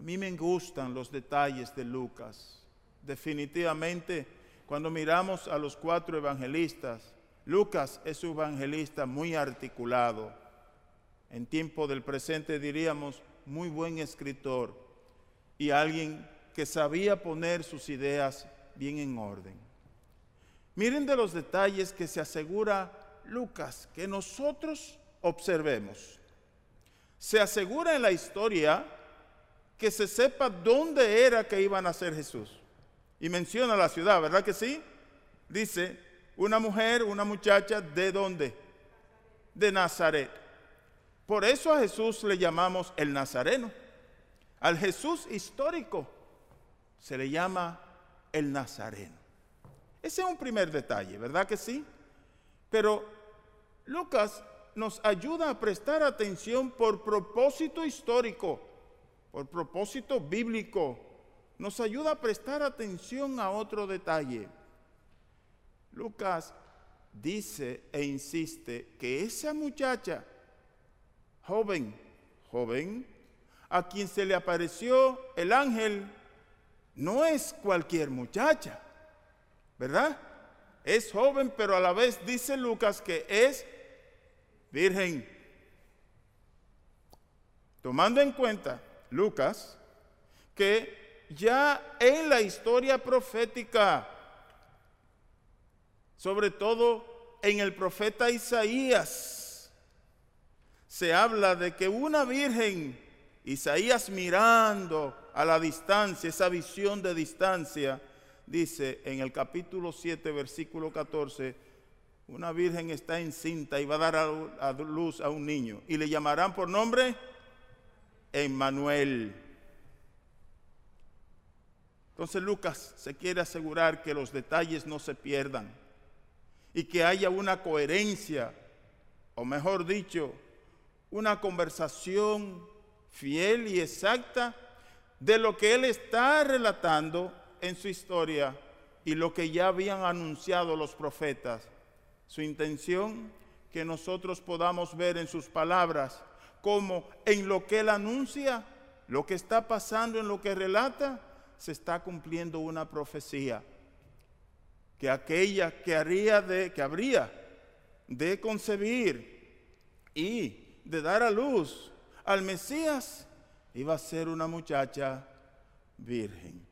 A mí me gustan los detalles de Lucas. Definitivamente, cuando miramos a los cuatro evangelistas, Lucas es un evangelista muy articulado. En tiempo del presente diríamos muy buen escritor y alguien que sabía poner sus ideas bien en orden. Miren de los detalles que se asegura Lucas que nosotros observemos. Se asegura en la historia que se sepa dónde era que iba a nacer Jesús. Y menciona la ciudad, ¿verdad que sí? Dice, una mujer, una muchacha, ¿de dónde? De Nazaret. Por eso a Jesús le llamamos el Nazareno. Al Jesús histórico se le llama el Nazareno. Ese es un primer detalle, ¿verdad que sí? Pero Lucas nos ayuda a prestar atención por propósito histórico, por propósito bíblico. Nos ayuda a prestar atención a otro detalle. Lucas dice e insiste que esa muchacha, joven, joven, a quien se le apareció el ángel, no es cualquier muchacha, ¿verdad? Es joven, pero a la vez dice Lucas que es virgen. Tomando en cuenta, Lucas, que ya en la historia profética, sobre todo en el profeta Isaías, se habla de que una virgen, Isaías mirando a la distancia, esa visión de distancia, dice en el capítulo 7, versículo 14, una virgen está encinta y va a dar a luz a un niño y le llamarán por nombre Emmanuel. Entonces Lucas se quiere asegurar que los detalles no se pierdan y que haya una coherencia, o mejor dicho, una conversación fiel y exacta de lo que él está relatando en su historia y lo que ya habían anunciado los profetas. Su intención, que nosotros podamos ver en sus palabras como en lo que él anuncia, lo que está pasando en lo que relata, se está cumpliendo una profecía. Que aquella que haría de, que habría de concebir y de dar a luz al Mesías, iba a ser una muchacha virgen.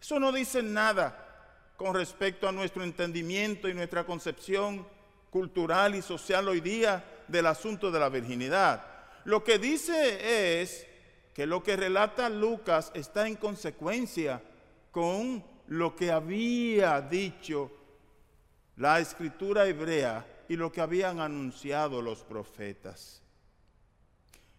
Eso no dice nada con respecto a nuestro entendimiento y nuestra concepción cultural y social hoy día del asunto de la virginidad. Lo que dice es que lo que relata Lucas está en consecuencia con lo que había dicho la escritura hebrea y lo que habían anunciado los profetas.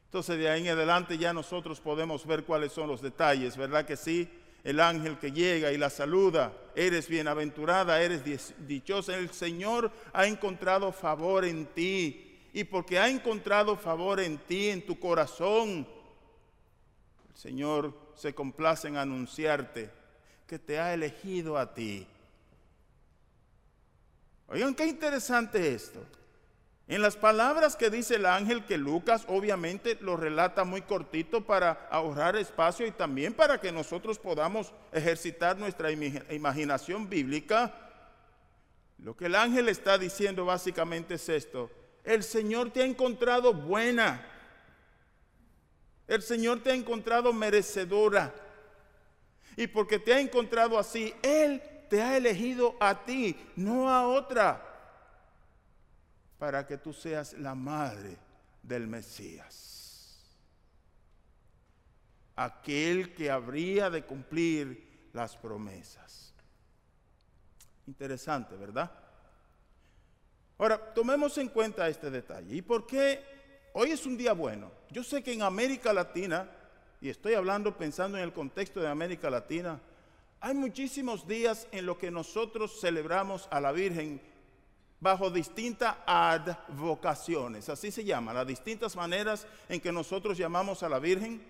Entonces de ahí en adelante ya nosotros podemos ver cuáles son los detalles, ¿verdad que sí? el ángel que llega y la saluda, eres bienaventurada, eres dichosa, el Señor ha encontrado favor en ti. Y porque ha encontrado favor en ti, en tu corazón, el Señor se complace en anunciarte que te ha elegido a ti. Oigan, qué interesante esto. En las palabras que dice el ángel, que Lucas obviamente lo relata muy cortito para ahorrar espacio y también para que nosotros podamos ejercitar nuestra imaginación bíblica, lo que el ángel está diciendo básicamente es esto. El Señor te ha encontrado buena. El Señor te ha encontrado merecedora. Y porque te ha encontrado así, Él te ha elegido a ti, no a otra para que tú seas la madre del Mesías. Aquel que habría de cumplir las promesas. Interesante, ¿verdad? Ahora, tomemos en cuenta este detalle. ¿Y por qué hoy es un día bueno? Yo sé que en América Latina, y estoy hablando pensando en el contexto de América Latina, hay muchísimos días en los que nosotros celebramos a la Virgen bajo distintas advocaciones, así se llama, las distintas maneras en que nosotros llamamos a la Virgen,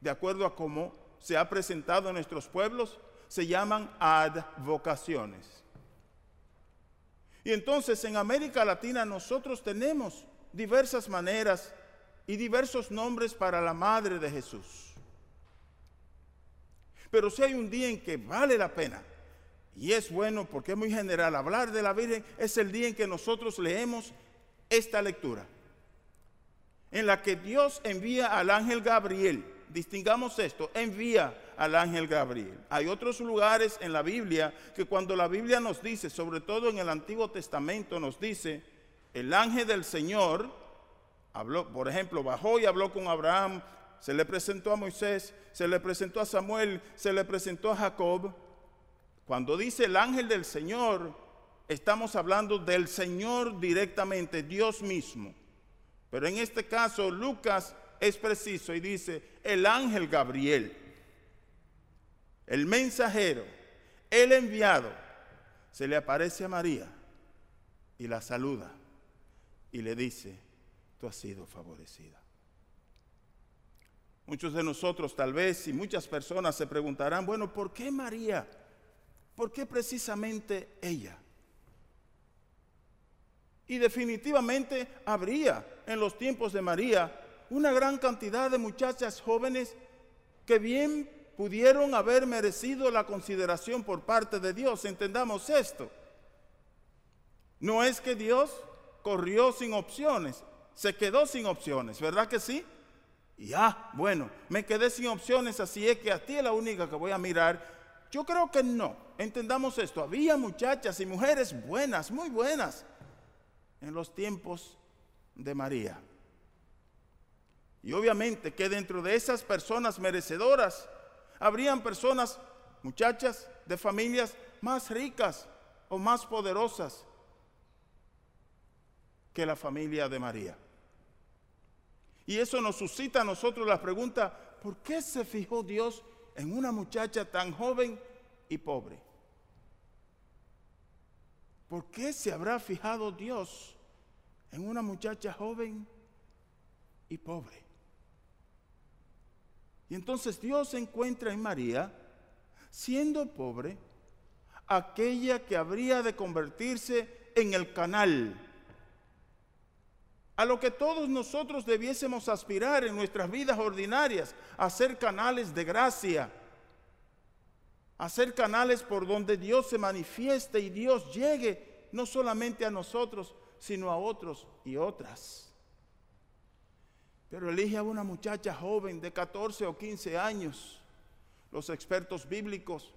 de acuerdo a cómo se ha presentado en nuestros pueblos, se llaman advocaciones. Y entonces en América Latina nosotros tenemos diversas maneras y diversos nombres para la Madre de Jesús. pero si hay un día en que vale la pena, y es bueno porque es muy general, hablar de la Virgen es el día en que nosotros leemos esta lectura, en la que Dios envía al ángel Gabriel. Distingamos esto, envía al ángel Gabriel. Hay otros lugares en la Biblia que cuando la Biblia nos dice, sobre todo en el Antiguo Testamento, nos dice, el ángel del Señor habló, por ejemplo, bajó y habló con Abraham, se le presentó a Moisés, se le presentó a Samuel, se le presentó a Jacob. Cuando dice el ángel del Señor, estamos hablando del Señor directamente, Dios mismo. Pero en este caso Lucas es preciso y dice, el ángel Gabriel, el mensajero, el enviado, se le aparece a María y la saluda y le dice, tú has sido favorecida. Muchos de nosotros tal vez y muchas personas se preguntarán, bueno, ¿por qué María? ¿Por qué precisamente ella? Y definitivamente habría en los tiempos de María una gran cantidad de muchachas jóvenes que bien pudieron haber merecido la consideración por parte de Dios. Entendamos esto. No es que Dios corrió sin opciones, se quedó sin opciones, ¿verdad que sí? Y ah, bueno, me quedé sin opciones, así es que a ti es la única que voy a mirar yo creo que no. Entendamos esto. Había muchachas y mujeres buenas, muy buenas, en los tiempos de María. Y obviamente que dentro de esas personas merecedoras, habrían personas, muchachas de familias más ricas o más poderosas que la familia de María. Y eso nos suscita a nosotros la pregunta, ¿por qué se fijó Dios en una muchacha tan joven y pobre. ¿Por qué se habrá fijado Dios en una muchacha joven y pobre? Y entonces Dios encuentra en María, siendo pobre, aquella que habría de convertirse en el canal a lo que todos nosotros debiésemos aspirar en nuestras vidas ordinarias, a ser canales de gracia, a ser canales por donde Dios se manifieste y Dios llegue no solamente a nosotros, sino a otros y otras. Pero elige a una muchacha joven de 14 o 15 años. Los expertos bíblicos,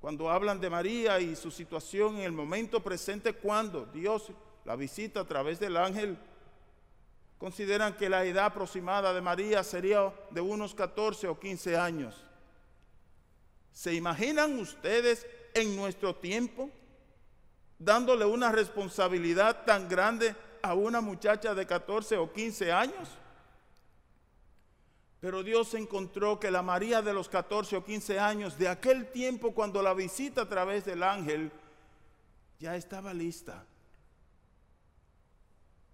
cuando hablan de María y su situación en el momento presente, cuando Dios la visita a través del ángel, consideran que la edad aproximada de María sería de unos 14 o 15 años. ¿Se imaginan ustedes en nuestro tiempo dándole una responsabilidad tan grande a una muchacha de 14 o 15 años? Pero Dios encontró que la María de los 14 o 15 años, de aquel tiempo cuando la visita a través del ángel, ya estaba lista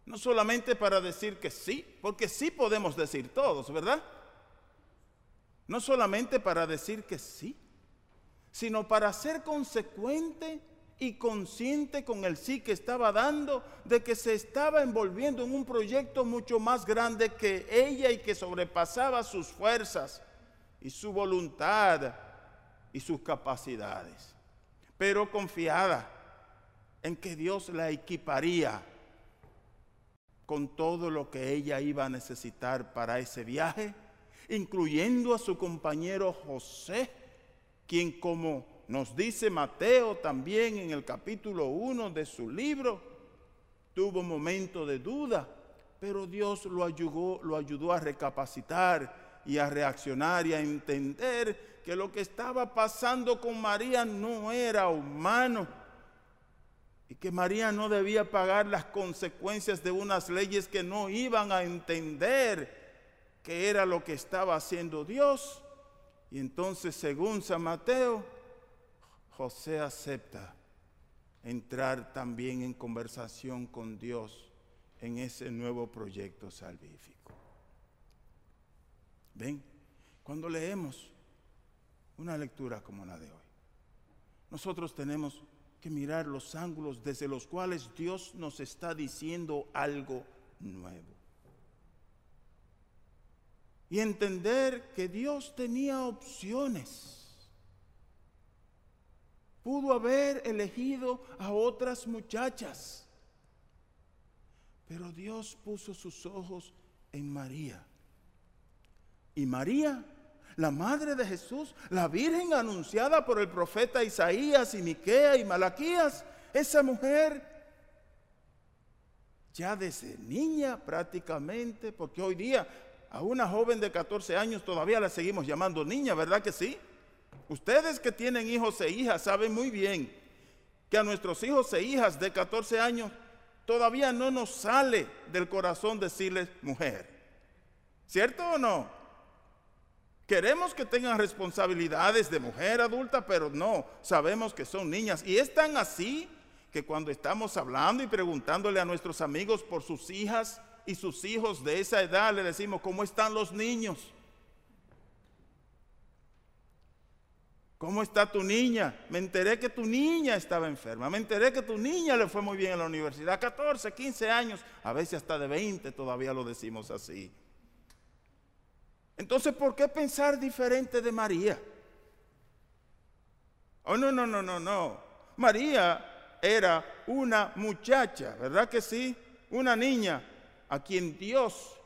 no solamente para decir que sí, porque sí podemos decir todos, ¿verdad? No solamente para decir que sí, sino para ser consecuente y consciente con el sí que estaba dando de que se estaba envolviendo en un proyecto mucho más grande que ella y que sobrepasaba sus fuerzas y su voluntad y sus capacidades, pero confiada en que Dios la equiparía con todo lo que ella iba a necesitar para ese viaje, incluyendo a su compañero José, quien como nos dice Mateo también en el capítulo 1 de su libro, tuvo un momento de duda, pero Dios lo ayudó, lo ayudó a recapacitar y a reaccionar y a entender que lo que estaba pasando con María no era humano, y que María no debía pagar las consecuencias de unas leyes que no iban a entender que era lo que estaba haciendo Dios. Y entonces, según San Mateo, José acepta entrar también en conversación con Dios en ese nuevo proyecto salvífico. ¿Ven? Cuando leemos una lectura como la de hoy, nosotros tenemos que mirar los ángulos desde los cuales Dios nos está diciendo algo nuevo. Y entender que Dios tenía opciones Pudo haber elegido a otras muchachas. Pero Dios puso sus ojos en María. Y María, la madre de Jesús, la virgen anunciada por el profeta Isaías y Miquea y Malaquías, esa mujer ya desde niña prácticamente, porque hoy día a una joven de 14 años todavía la seguimos llamando niña, ¿verdad que sí? Ustedes que tienen hijos e hijas saben muy bien que a nuestros hijos e hijas de 14 años todavía no nos sale del corazón decirles mujer. ¿Cierto o no? Queremos que tengan responsabilidades de mujer adulta, pero no, sabemos que son niñas. Y es tan así que cuando estamos hablando y preguntándole a nuestros amigos por sus hijas y sus hijos de esa edad, le decimos, ¿cómo están los niños? ¿Cómo está tu niña? Me enteré que tu niña estaba enferma. Me enteré que tu niña le fue muy bien en la universidad. 14, 15 años, a veces hasta de 20 todavía lo decimos así. Entonces, ¿por qué pensar diferente de María? Oh, no, no, no, no, no. María era una muchacha, ¿verdad que sí? Una niña a quien Dios,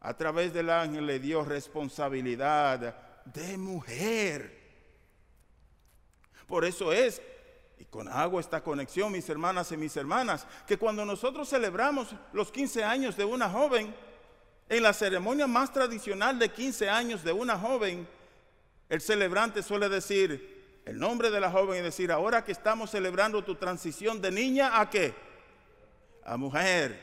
a través del ángel, le dio responsabilidad de mujer. Por eso es, y con agua esta conexión, mis hermanas y mis hermanas, que cuando nosotros celebramos los 15 años de una joven, en la ceremonia más tradicional de 15 años de una joven, el celebrante suele decir el nombre de la joven y decir, ahora que estamos celebrando tu transición de niña a qué? A mujer.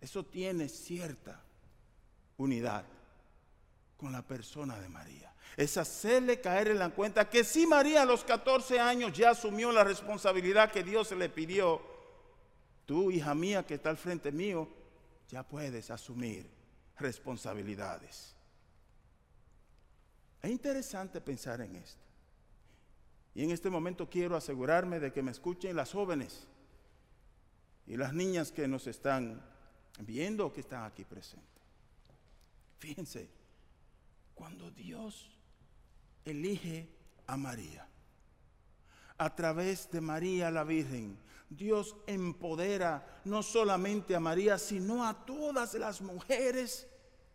Eso tiene cierta unidad con la persona de María es hacerle caer en la cuenta que si María a los 14 años ya asumió la responsabilidad que Dios le pidió, tú, hija mía, que está al frente mío, ya puedes asumir responsabilidades. Es interesante pensar en esto. Y en este momento quiero asegurarme de que me escuchen las jóvenes y las niñas que nos están viendo que están aquí presentes. Fíjense, cuando Dios elige a María. A través de María la Virgen, Dios empodera no solamente a María, sino a todas las mujeres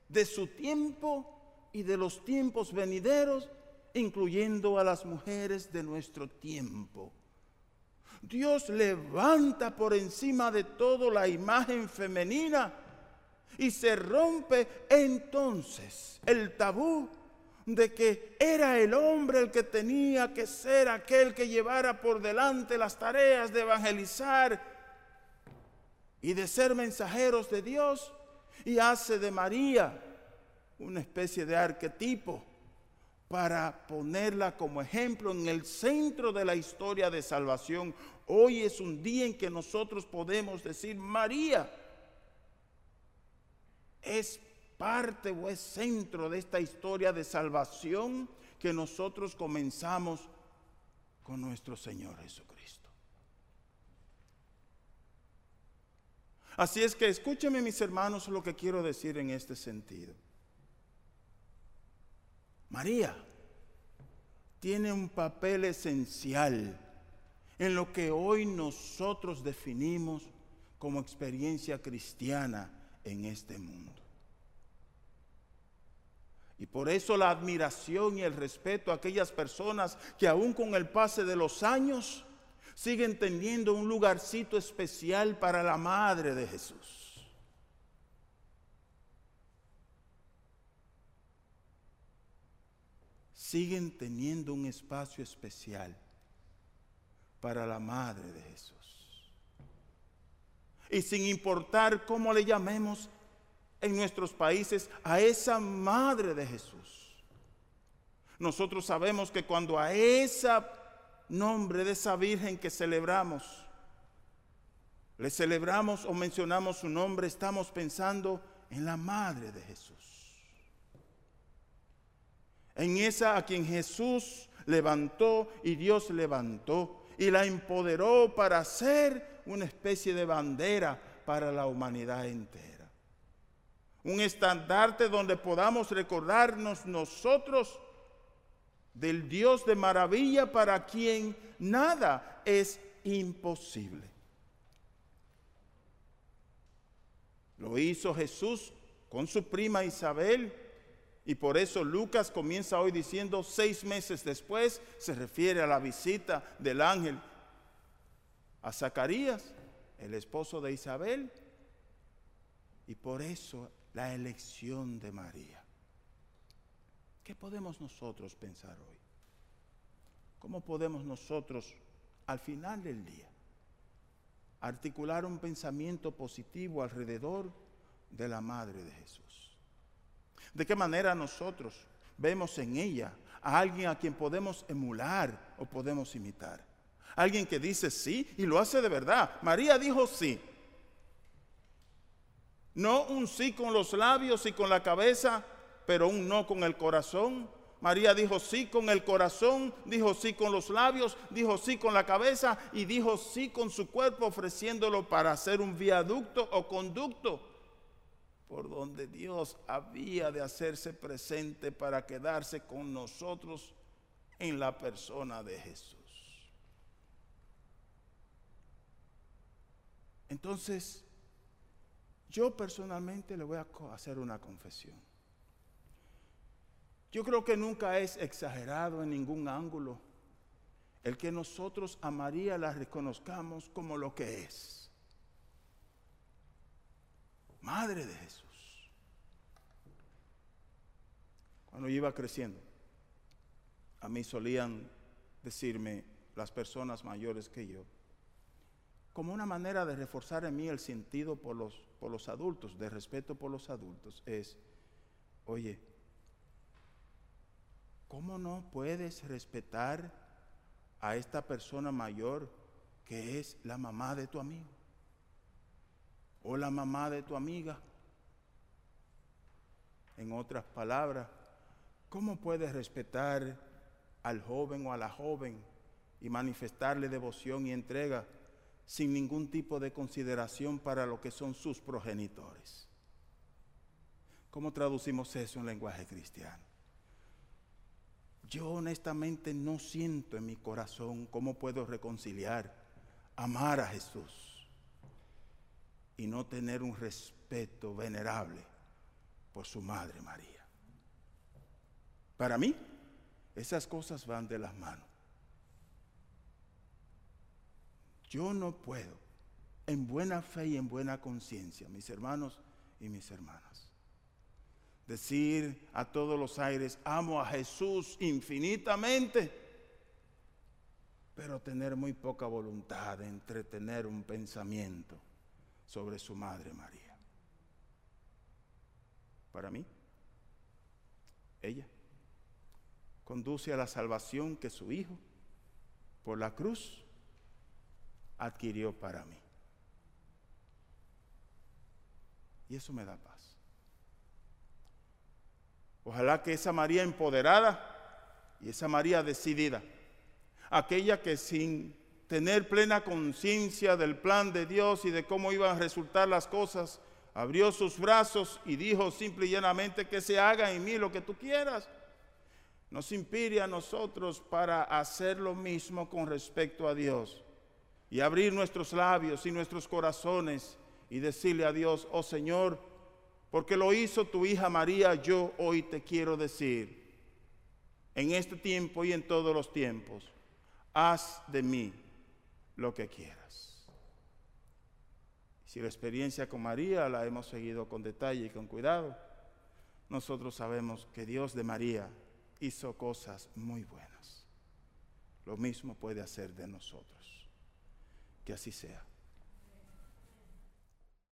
de su tiempo y de los tiempos venideros, incluyendo a las mujeres de nuestro tiempo. Dios levanta por encima de todo la imagen femenina y se rompe entonces el tabú de que era el hombre el que tenía que ser aquel que llevara por delante las tareas de evangelizar y de ser mensajeros de Dios y hace de María una especie de arquetipo para ponerla como ejemplo en el centro de la historia de salvación. Hoy es un día en que nosotros podemos decir, María es parte o es centro de esta historia de salvación que nosotros comenzamos con nuestro Señor Jesucristo. Así es que escúcheme mis hermanos lo que quiero decir en este sentido. María tiene un papel esencial en lo que hoy nosotros definimos como experiencia cristiana en este mundo. Y por eso la admiración y el respeto a aquellas personas que aún con el pase de los años siguen teniendo un lugarcito especial para la Madre de Jesús. Siguen teniendo un espacio especial para la Madre de Jesús. Y sin importar cómo le llamemos, en nuestros países a esa madre de Jesús. Nosotros sabemos que cuando a ese nombre de esa virgen que celebramos, le celebramos o mencionamos su nombre, estamos pensando en la madre de Jesús. En esa a quien Jesús levantó y Dios levantó y la empoderó para ser una especie de bandera para la humanidad entera un estandarte donde podamos recordarnos nosotros del Dios de maravilla para quien nada es imposible. Lo hizo Jesús con su prima Isabel y por eso Lucas comienza hoy diciendo seis meses después, se refiere a la visita del ángel a Zacarías, el esposo de Isabel, y por eso la elección de María. ¿Qué podemos nosotros pensar hoy? ¿Cómo podemos nosotros, al final del día, articular un pensamiento positivo alrededor de la Madre de Jesús? ¿De qué manera nosotros vemos en ella a alguien a quien podemos emular o podemos imitar? Alguien que dice sí y lo hace de verdad. María dijo sí. No un sí con los labios y con la cabeza, pero un no con el corazón. María dijo sí con el corazón, dijo sí con los labios, dijo sí con la cabeza y dijo sí con su cuerpo ofreciéndolo para hacer un viaducto o conducto por donde Dios había de hacerse presente para quedarse con nosotros en la persona de Jesús. Entonces, yo personalmente le voy a hacer una confesión. Yo creo que nunca es exagerado en ningún ángulo el que nosotros a María la reconozcamos como lo que es. Madre de Jesús. Cuando iba creciendo, a mí solían decirme las personas mayores que yo, como una manera de reforzar en mí el sentido por los, por los adultos, de respeto por los adultos, es, oye, ¿cómo no puedes respetar a esta persona mayor que es la mamá de tu amigo? O la mamá de tu amiga. En otras palabras, ¿cómo puedes respetar al joven o a la joven y manifestarle devoción y entrega sin ningún tipo de consideración para lo que son sus progenitores? ¿Cómo traducimos eso en lenguaje cristiano? Yo honestamente no siento en mi corazón cómo puedo reconciliar, amar a Jesús y no tener un respeto venerable por su Madre María. Para mí, esas cosas van de las manos. Yo no puedo, en buena fe y en buena conciencia, mis hermanos y mis hermanas, decir a todos los aires, amo a Jesús infinitamente, pero tener muy poca voluntad de entretener un pensamiento sobre su Madre María. Para mí, ella conduce a la salvación que su Hijo, por la cruz, adquirió para mí. Y eso me da paz. Ojalá que esa María empoderada y esa María decidida, aquella que sin tener plena conciencia del plan de Dios y de cómo iban a resultar las cosas, abrió sus brazos y dijo simple y llanamente que se haga en mí lo que tú quieras. Nos impide a nosotros para hacer lo mismo con respecto a Dios y abrir nuestros labios y nuestros corazones y decirle a Dios, oh Señor, porque lo hizo tu hija María, yo hoy te quiero decir, en este tiempo y en todos los tiempos, haz de mí lo que quieras. Si la experiencia con María la hemos seguido con detalle y con cuidado, nosotros sabemos que Dios de María hizo cosas muy buenas. Lo mismo puede hacer de nosotros. Que así sea.